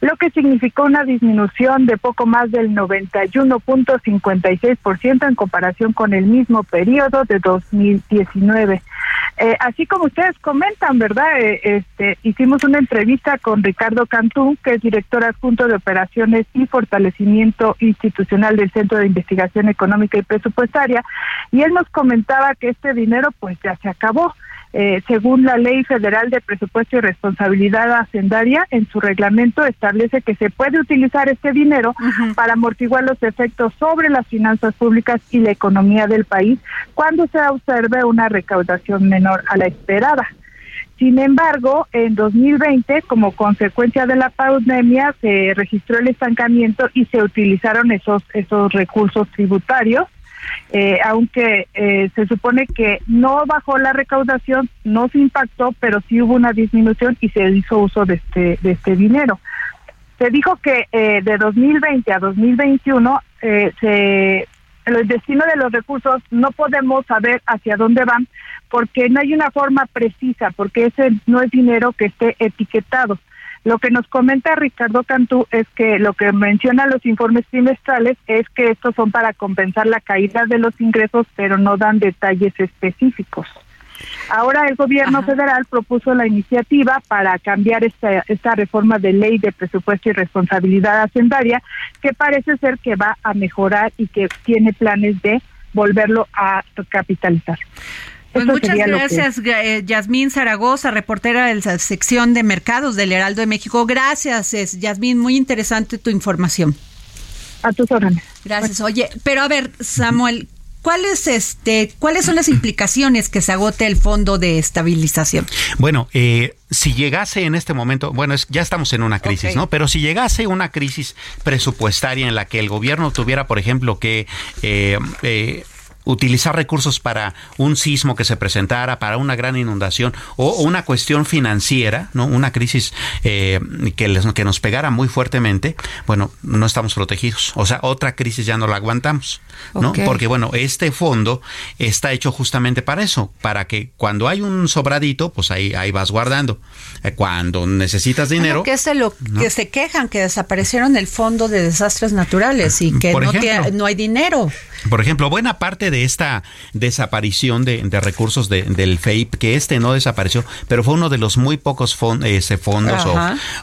lo que significó una disminución de poco más del 91.56% en comparación con el mismo periodo de 2019. Eh, así como ustedes comentan, ¿verdad? Eh, este, hicimos una entrevista con Ricardo Cantú, que es director adjunto de operaciones y fortalecimiento institucional del Centro de Investigación Económica y Presupuestaria, y él nos comentaba que este dinero pues ya se acabó. Eh, según la Ley Federal de Presupuesto y Responsabilidad Hacendaria, en su reglamento establece que se puede utilizar este dinero para amortiguar los efectos sobre las finanzas públicas y la economía del país cuando se observe una recaudación menor a la esperada. Sin embargo, en 2020, como consecuencia de la pandemia, se registró el estancamiento y se utilizaron esos, esos recursos tributarios eh, aunque eh, se supone que no bajó la recaudación, no se impactó, pero sí hubo una disminución y se hizo uso de este, de este dinero. Se dijo que eh, de 2020 a 2021 se, el destino de los recursos no podemos saber hacia dónde van porque no hay una forma precisa, porque ese no es dinero que esté etiquetado. Lo que nos comenta Ricardo Cantú es que lo que mencionan los informes trimestrales es que estos son para compensar la caída de los ingresos, pero no dan detalles específicos. Ahora el gobierno federal propuso la iniciativa para cambiar esta, esta reforma de ley de presupuesto y responsabilidad hacendaria, que parece ser que va a mejorar y que tiene planes de volverlo a capitalizar. Pues muchas gracias, eh, Yasmín Zaragoza, reportera de la sección de mercados del Heraldo de México. Gracias, Yasmín, muy interesante tu información. A tus órdenes. Gracias. Oye, pero a ver, Samuel, ¿cuáles este, cuáles son las implicaciones que se agote el fondo de estabilización? Bueno, eh, si llegase en este momento, bueno, es, ya estamos en una crisis, ¿no? Pero si llegase una crisis presupuestaria en la que el gobierno tuviera, por ejemplo, que eh, eh utilizar recursos para un sismo que se presentara, para una gran inundación o, una cuestión financiera, ¿no? Una crisis eh, que, les, que nos pegara muy fuertemente, bueno, no estamos protegidos. O sea, otra crisis ya no la aguantamos, ¿no? Porque, bueno, este fondo está hecho justamente para eso, para que cuando hay un sobradito, pues ahí, ahí vas guardando. Eh, cuando necesitas dinero... que es lo que se quejan, que desaparecieron el fondo de desastres naturales y que no, no hay dinero. Por ejemplo, buena parte de esta desaparición de, recursos del FEIP, que este no desapareció, pero fue uno de los muy pocos ese fondos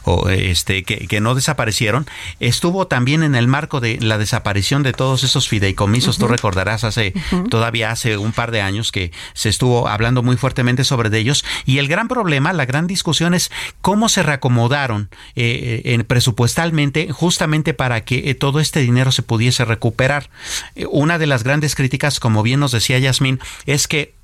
o, este que, no desaparecieron, estuvo también en el marco de la desaparición de todos esos fideicomisos. Tú recordarás hace todavía hace un par de años que se estuvo hablando muy fuertemente sobre ellos y el gran problema, la gran discusión es cómo se reacomodaron eh, eh, presupuestalmente justamente para que eh, todo este dinero se pudiese recuperar. una de las grandes críticas, como bien nos decía Yasmín, es que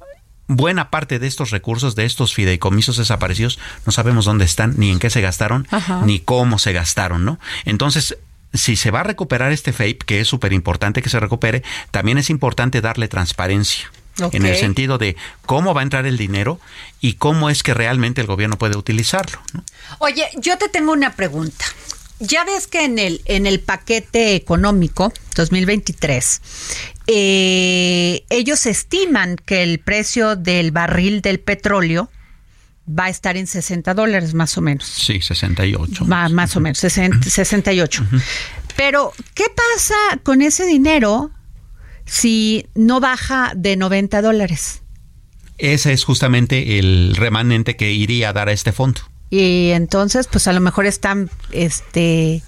buena parte de estos recursos, de estos fideicomisos desaparecidos, no sabemos dónde están, ni en qué se gastaron, ni cómo se gastaron, ¿no? Entonces, si se va a recuperar este FAPE, que es súper importante que se recupere, también es importante darle transparencia. en el sentido de cómo va a entrar el dinero y cómo es que realmente el gobierno puede utilizarlo. Oye, yo te tengo una pregunta. Ya ves que en el, en el paquete económico 2023, eh, ellos estiman que el precio del barril del petróleo va a estar en 60 dólares más o menos. Sí, 68. Va, más o menos, 68. Pero, ¿qué pasa con ese dinero si no baja de 90 dólares? Ese es justamente el remanente que iría a dar a este fondo. Y entonces, pues a lo mejor están, este,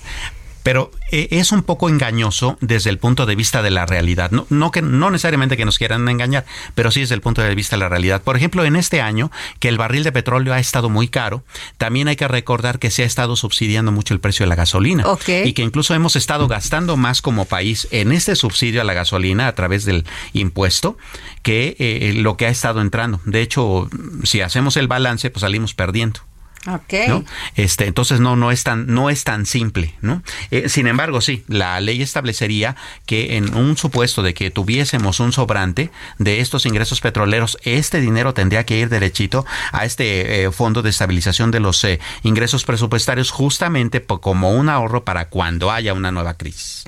pero eh, es un poco engañoso desde el punto de vista de la realidad. No, no, que, no necesariamente que nos quieran engañar, pero sí desde el punto de vista de la realidad. Por ejemplo, en este año, que el barril de petróleo ha estado muy caro, también hay que recordar que se ha estado subsidiando mucho el precio de la gasolina. Y que incluso hemos estado gastando más como país en este subsidio a la gasolina a través del impuesto que eh, lo que ha estado entrando. De hecho, si hacemos el balance, pues salimos perdiendo. Okay. ¿no? Este, entonces no, no es tan, no es tan simple, ¿no? Eh, sin embargo, sí, la ley establecería que en un supuesto de que tuviésemos un sobrante de estos ingresos petroleros, este dinero tendría que ir derechito a este eh, fondo de estabilización de los eh, ingresos presupuestarios, justamente como un ahorro para cuando haya una nueva crisis.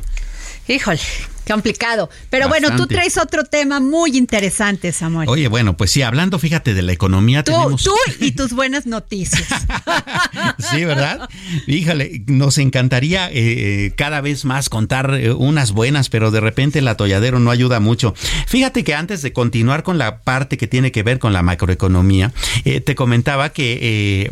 Híjole, complicado. Pero bueno, tú traes otro tema muy interesante, Samuel. Oye, bueno, pues sí, hablando, fíjate, de la economía tú, tenemos... Tú y tus buenas noticias. sí, ¿verdad? Híjole, nos encantaría eh, eh, cada vez más contar eh, unas buenas, pero de repente el atolladero no ayuda mucho. Fíjate que antes de continuar con la parte que tiene que ver con la macroeconomía, te comentaba que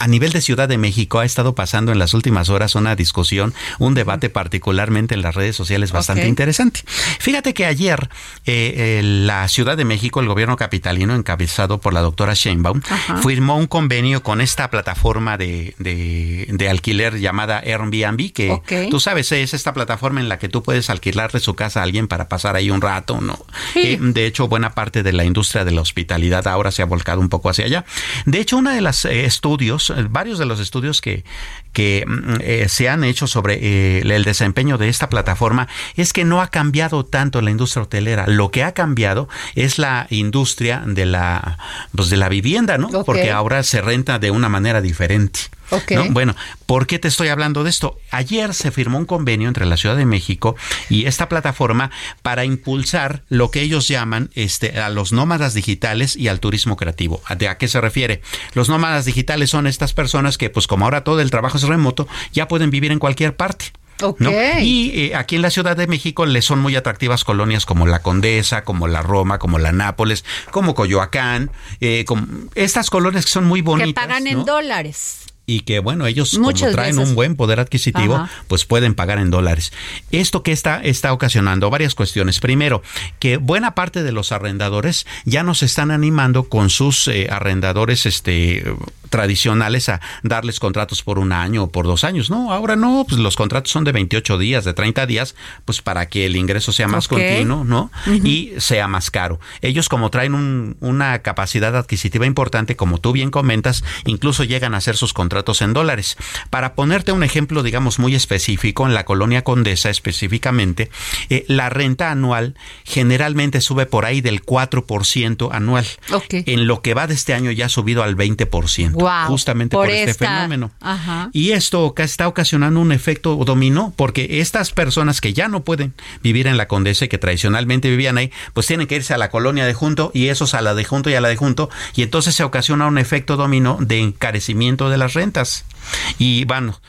a nivel de Ciudad de México ha estado pasando en las últimas horas una discusión, un debate particularmente en las redes sociales bastante interesante. Fíjate que ayer eh, la Ciudad de México, el gobierno capitalino encabezado por la doctora Sheinbaum, firmó un convenio con esta plataforma de, de, alquiler llamada Airbnb, que tú sabes, es esta plataforma en la que tú puedes alquilarle su casa a alguien para pasar ahí un rato, ¿no? Eh, de hecho, buena parte de la industria de la hospitalidad ahora se ha volcado un poco hacia allá. De hecho, uno de los eh, estudios varios de los estudios que, que mm, eh, se han hecho sobre eh, el desempeño de esta plataforma es que no ha cambiado tanto la industria hotelera. Lo que ha cambiado es la industria de la, pues de la vivienda, ¿no? Porque ahora se renta de una manera diferente. Bueno, ¿por qué te estoy hablando de esto? Ayer se firmó un convenio entre la Ciudad de México y esta plataforma para impulsar lo que ellos llaman este, a los nómadas digitales y al turismo creativo. ¿De a qué se refiere? Los nómadas digitales son estas personas que, pues como ahora todo el trabajo remoto, ya pueden vivir en cualquier parte. Y eh, aquí en la Ciudad de México le son muy atractivas colonias como la Condesa, como la Roma, como la Nápoles, como Coyoacán, eh, estas colonias que son muy bonitas. Que pagan en dólares y que bueno, ellos como traen un buen poder adquisitivo, pues pueden pagar en dólares. Esto que está, está ocasionando varias cuestiones. Primero, que buena parte de los arrendadores ya nos están animando con sus eh, arrendadores este tradicionales a darles contratos por un año o por dos años. No, ahora no, pues los contratos son de 28 días, de 30 días, pues para que el ingreso sea más continuo, ¿no? Y sea más caro. Ellos como traen una capacidad adquisitiva importante, como tú bien comentas, incluso llegan a hacer sus contratos en dólares. Para ponerte un ejemplo, digamos, muy específico, en la colonia Condesa específicamente, eh, la renta anual generalmente sube por ahí del 4% anual. En lo que va de este año ya ha subido al 20%, justamente por, este fenómeno. Y esto está ocasionando un efecto dominó, porque estas personas que ya no pueden vivir en la Condesa y que tradicionalmente vivían ahí, pues tienen que irse a la colonia de junto y esos a la de junto y a la de junto, y entonces se ocasiona un efecto dominó de encarecimiento de las rentas y bueno,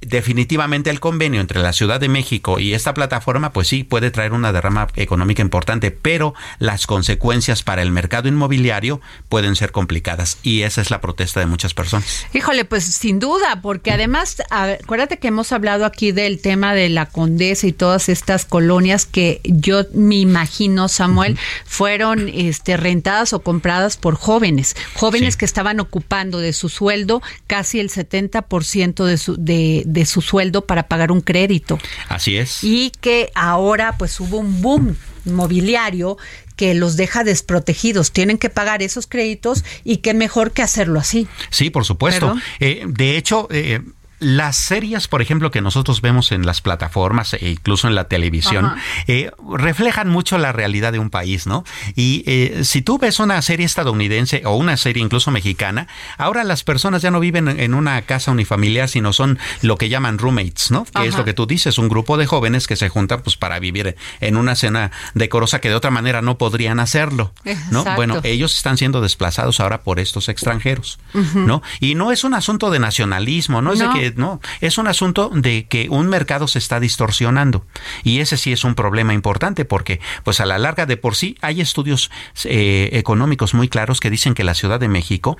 definitivamente el convenio entre la Ciudad de México y esta plataforma, pues sí, puede traer una derrama económica importante, pero las consecuencias para el mercado inmobiliario pueden ser complicadas. Y esa es la protesta de muchas personas. Híjole, pues sin duda, porque además, acuérdate que hemos hablado aquí del tema de la Condesa y todas estas colonias que yo me imagino, Samuel, fueron este, rentadas o compradas por jóvenes, jóvenes que estaban ocupando de su sueldo casi el 70% de su de de su sueldo para pagar un crédito. Así es. Y que ahora pues hubo un boom inmobiliario que los deja desprotegidos. Tienen que pagar esos créditos y qué mejor que hacerlo así. Sí, por supuesto. Eh, de hecho, eh, las series, por ejemplo, que nosotros vemos en las plataformas e incluso en la televisión, eh, reflejan mucho la realidad de un país, ¿no? Y eh, si tú ves una serie estadounidense o una serie incluso mexicana, ahora las personas ya no viven en una casa unifamiliar, sino son lo que llaman roommates, ¿no? Que es lo que tú dices, un grupo de jóvenes que se juntan pues para vivir en una cena decorosa que de otra manera no podrían hacerlo, ¿no? Bueno, ellos están siendo desplazados ahora por estos extranjeros, ¿no? Y no es un asunto de nacionalismo, no es de que no, es un asunto de que un mercado se está distorsionando y ese sí es un problema importante porque pues a la larga de por sí hay estudios eh, económicos muy claros que dicen que la Ciudad de México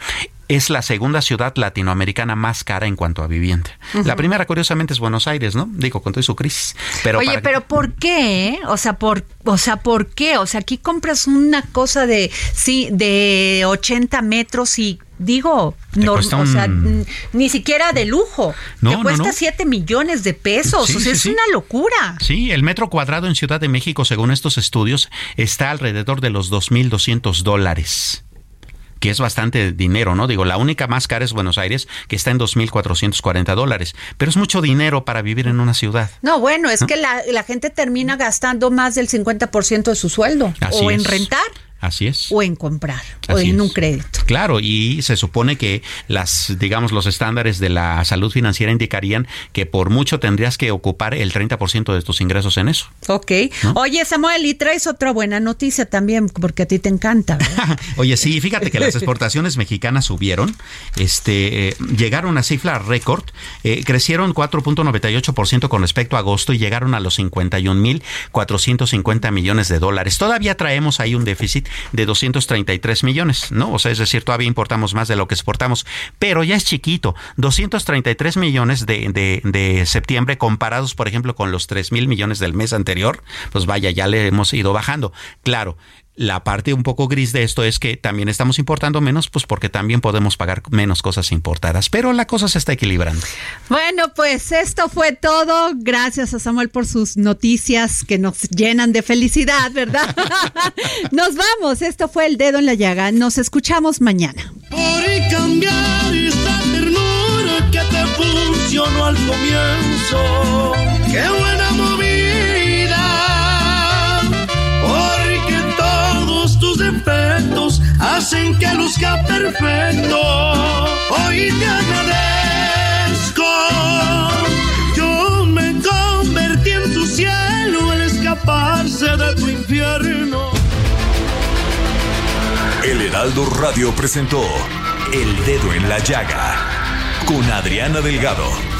es la segunda ciudad latinoamericana más cara en cuanto a vivienda. La primera, curiosamente, es Buenos Aires, ¿no? Digo, con toda su crisis. Pero Oye, pero ¿por qué? O sea, por, o sea, ¿por qué? O sea, aquí compras una cosa de, sí, de 80 metros y digo, no, o sea, ni siquiera de lujo. te cuesta 7 millones de pesos. o sea, es una locura. Sí, el metro cuadrado en Ciudad de México, según estos estudios, está alrededor de los 2.200 dólares que es bastante dinero, ¿no? Digo, la única más cara es Buenos Aires, que está en 2.440 dólares, pero es mucho dinero para vivir en una ciudad. No, bueno, es que la, la, gente termina gastando más del 50% de su sueldo o en rentar Así es. O en comprar, o en un crédito. Claro, y se supone que las, digamos, los estándares de la salud financiera indicarían que por mucho tendrías que ocupar el 30% de tus ingresos en eso. Ok. Oye, Samuel, y traes otra buena noticia también, porque a ti te encanta. Oye, sí, fíjate que las exportaciones mexicanas subieron, este, eh, llegaron a cifra récord, eh, crecieron 4.98% con respecto a agosto y llegaron a los 51.450 millones de dólares. Todavía traemos ahí un déficit de 233 millones, ¿no? O sea, es decir, todavía importamos más de lo que exportamos, pero ya es chiquito. 233 millones de, de, de septiembre comparados, por ejemplo, con los 3 mil millones del mes anterior, pues vaya, ya le hemos ido bajando. Claro, la parte un poco gris de esto es que también estamos importando menos, pues porque también podemos pagar menos cosas importadas, pero la cosa se está equilibrando. Bueno, pues esto fue todo. Gracias a Samuel por sus noticias que nos llenan de felicidad, ¿verdad? nos vamos. Esto fue el dedo en la llaga. Nos escuchamos mañana. Por cambiar esta ternura que te funcionó al comienzo. Qué hacen que luzca perfecto. Hoy te agradezco. Yo me convertí en tu cielo al escaparse de tu infierno. El Heraldo Radio presentó El Dedo en la Llaga con Adriana Delgado.